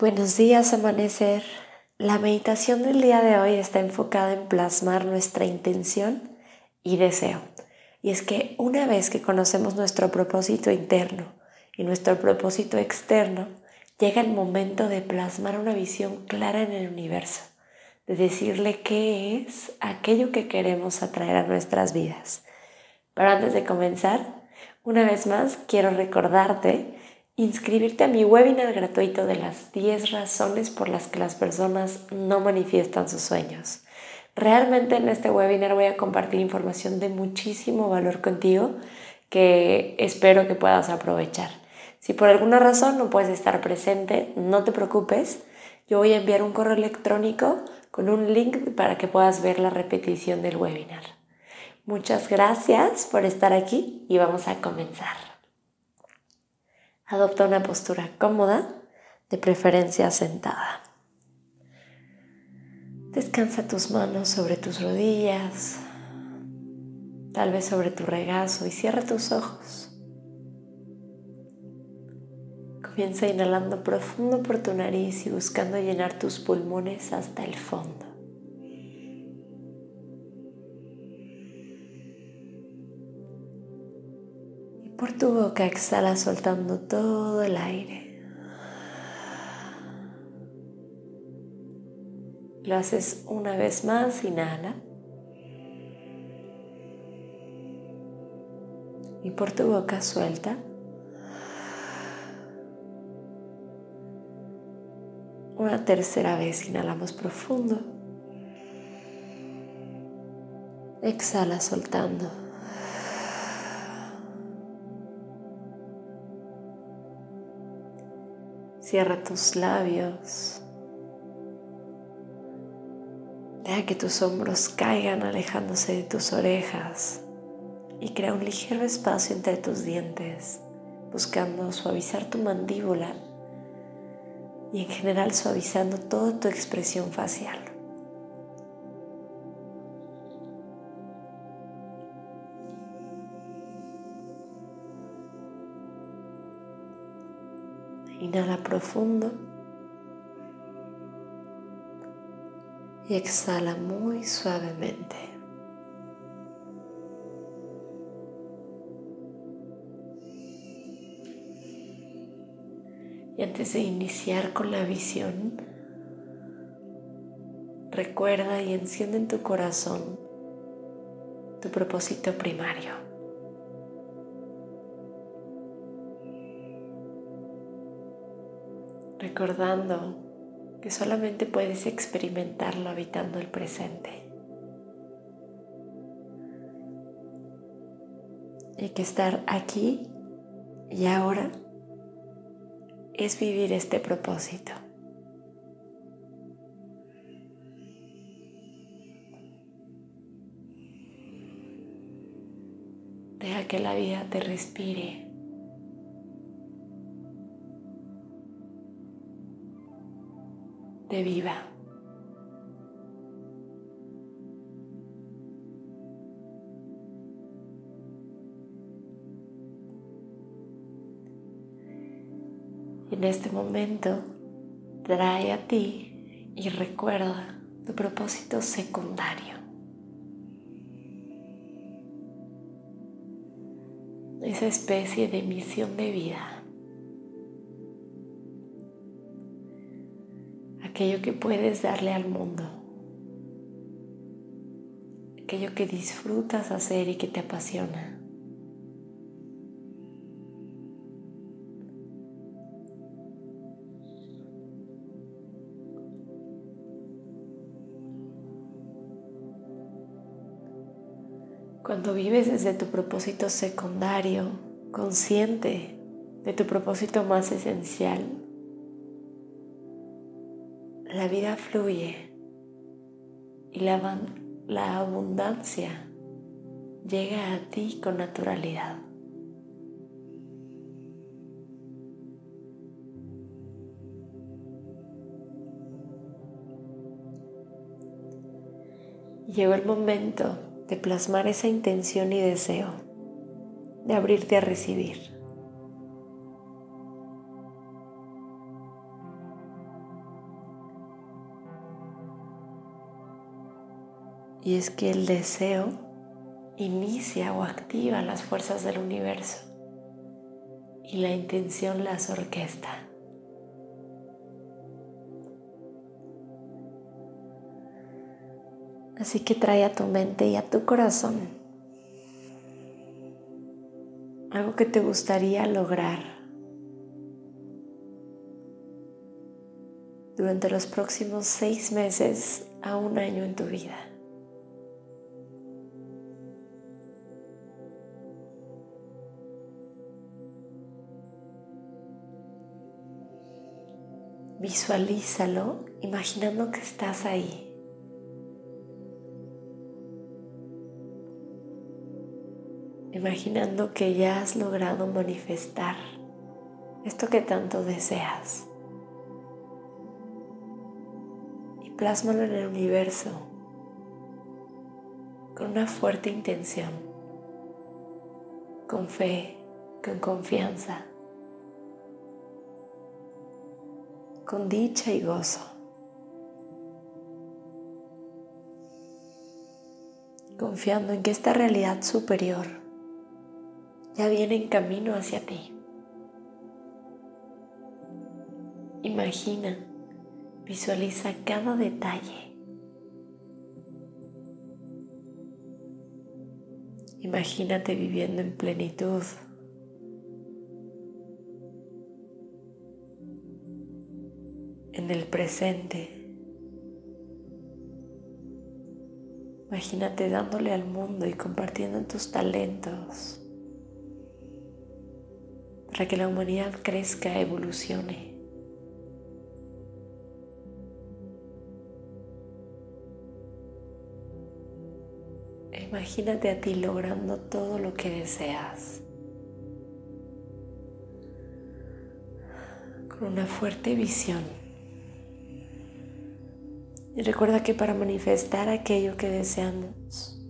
Buenos días, amanecer. La meditación del día de hoy está enfocada en plasmar nuestra intención y deseo. Y es que una vez que conocemos nuestro propósito interno y nuestro propósito externo, llega el momento de plasmar una visión clara en el universo, de decirle qué es aquello que queremos atraer a nuestras vidas. Pero antes de comenzar, una vez más quiero recordarte inscribirte a mi webinar gratuito de las 10 razones por las que las personas no manifiestan sus sueños. Realmente en este webinar voy a compartir información de muchísimo valor contigo que espero que puedas aprovechar. Si por alguna razón no puedes estar presente, no te preocupes. Yo voy a enviar un correo electrónico con un link para que puedas ver la repetición del webinar. Muchas gracias por estar aquí y vamos a comenzar. Adopta una postura cómoda, de preferencia sentada. Descansa tus manos sobre tus rodillas, tal vez sobre tu regazo y cierra tus ojos. Comienza inhalando profundo por tu nariz y buscando llenar tus pulmones hasta el fondo. Por tu boca exhala soltando todo el aire. Lo haces una vez más, inhala. Y por tu boca suelta. Una tercera vez inhalamos profundo. Exhala soltando. Cierra tus labios. Deja que tus hombros caigan alejándose de tus orejas y crea un ligero espacio entre tus dientes, buscando suavizar tu mandíbula y en general suavizando toda tu expresión facial. Inhala profundo y exhala muy suavemente. Y antes de iniciar con la visión, recuerda y enciende en tu corazón tu propósito primario. Recordando que solamente puedes experimentarlo habitando el presente. Y que estar aquí y ahora es vivir este propósito. Deja que la vida te respire de viva. En este momento trae a ti y recuerda tu propósito secundario. Esa especie de misión de vida aquello que puedes darle al mundo, aquello que disfrutas hacer y que te apasiona. Cuando vives desde tu propósito secundario, consciente de tu propósito más esencial, la vida fluye y la, la abundancia llega a ti con naturalidad. Llegó el momento de plasmar esa intención y deseo, de abrirte a recibir. Y es que el deseo inicia o activa las fuerzas del universo y la intención las orquesta. Así que trae a tu mente y a tu corazón algo que te gustaría lograr durante los próximos seis meses a un año en tu vida. Visualízalo imaginando que estás ahí. imaginando que ya has logrado manifestar esto que tanto deseas. Y plásmalo en el universo con una fuerte intención, con fe, con confianza, con dicha y gozo. confiando en que esta realidad superior ya viene en camino hacia ti. Imagina, visualiza cada detalle. Imagínate viviendo en plenitud. El presente. Imagínate dándole al mundo y compartiendo tus talentos para que la humanidad crezca, evolucione. Imagínate a ti logrando todo lo que deseas. Con una fuerte visión. Y recuerda que para manifestar aquello que deseamos,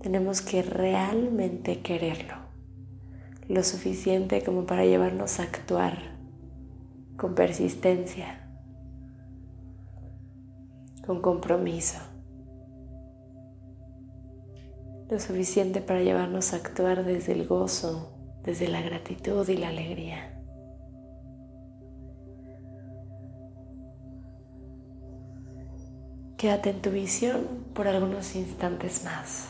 tenemos que realmente quererlo lo suficiente como para llevarnos a actuar con persistencia, con compromiso, lo suficiente para llevarnos a actuar desde el gozo, desde la gratitud y la alegría. Quédate en tu visión por algunos instantes más.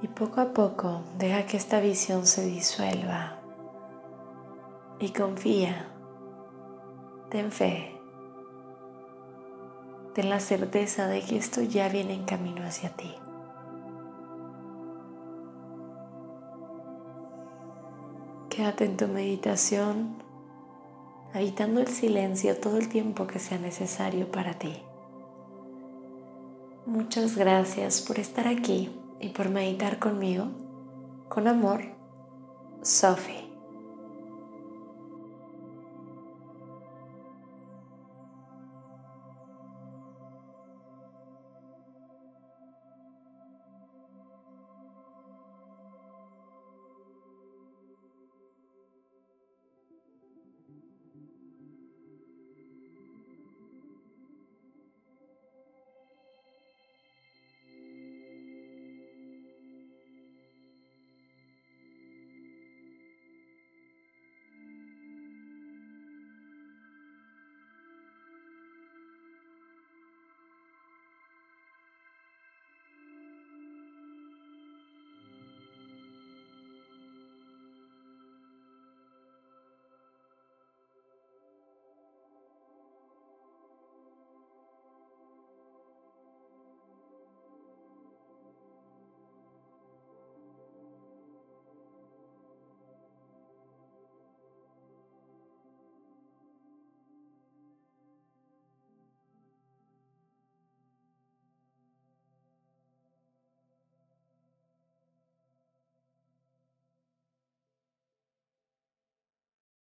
Y poco a poco deja que esta visión se disuelva y confía, ten fe, ten la certeza de que esto ya viene en camino hacia ti. Quédate en tu meditación, habitando el silencio todo el tiempo que sea necesario para ti. Muchas gracias por estar aquí y por meditar conmigo. Con amor, Sophie.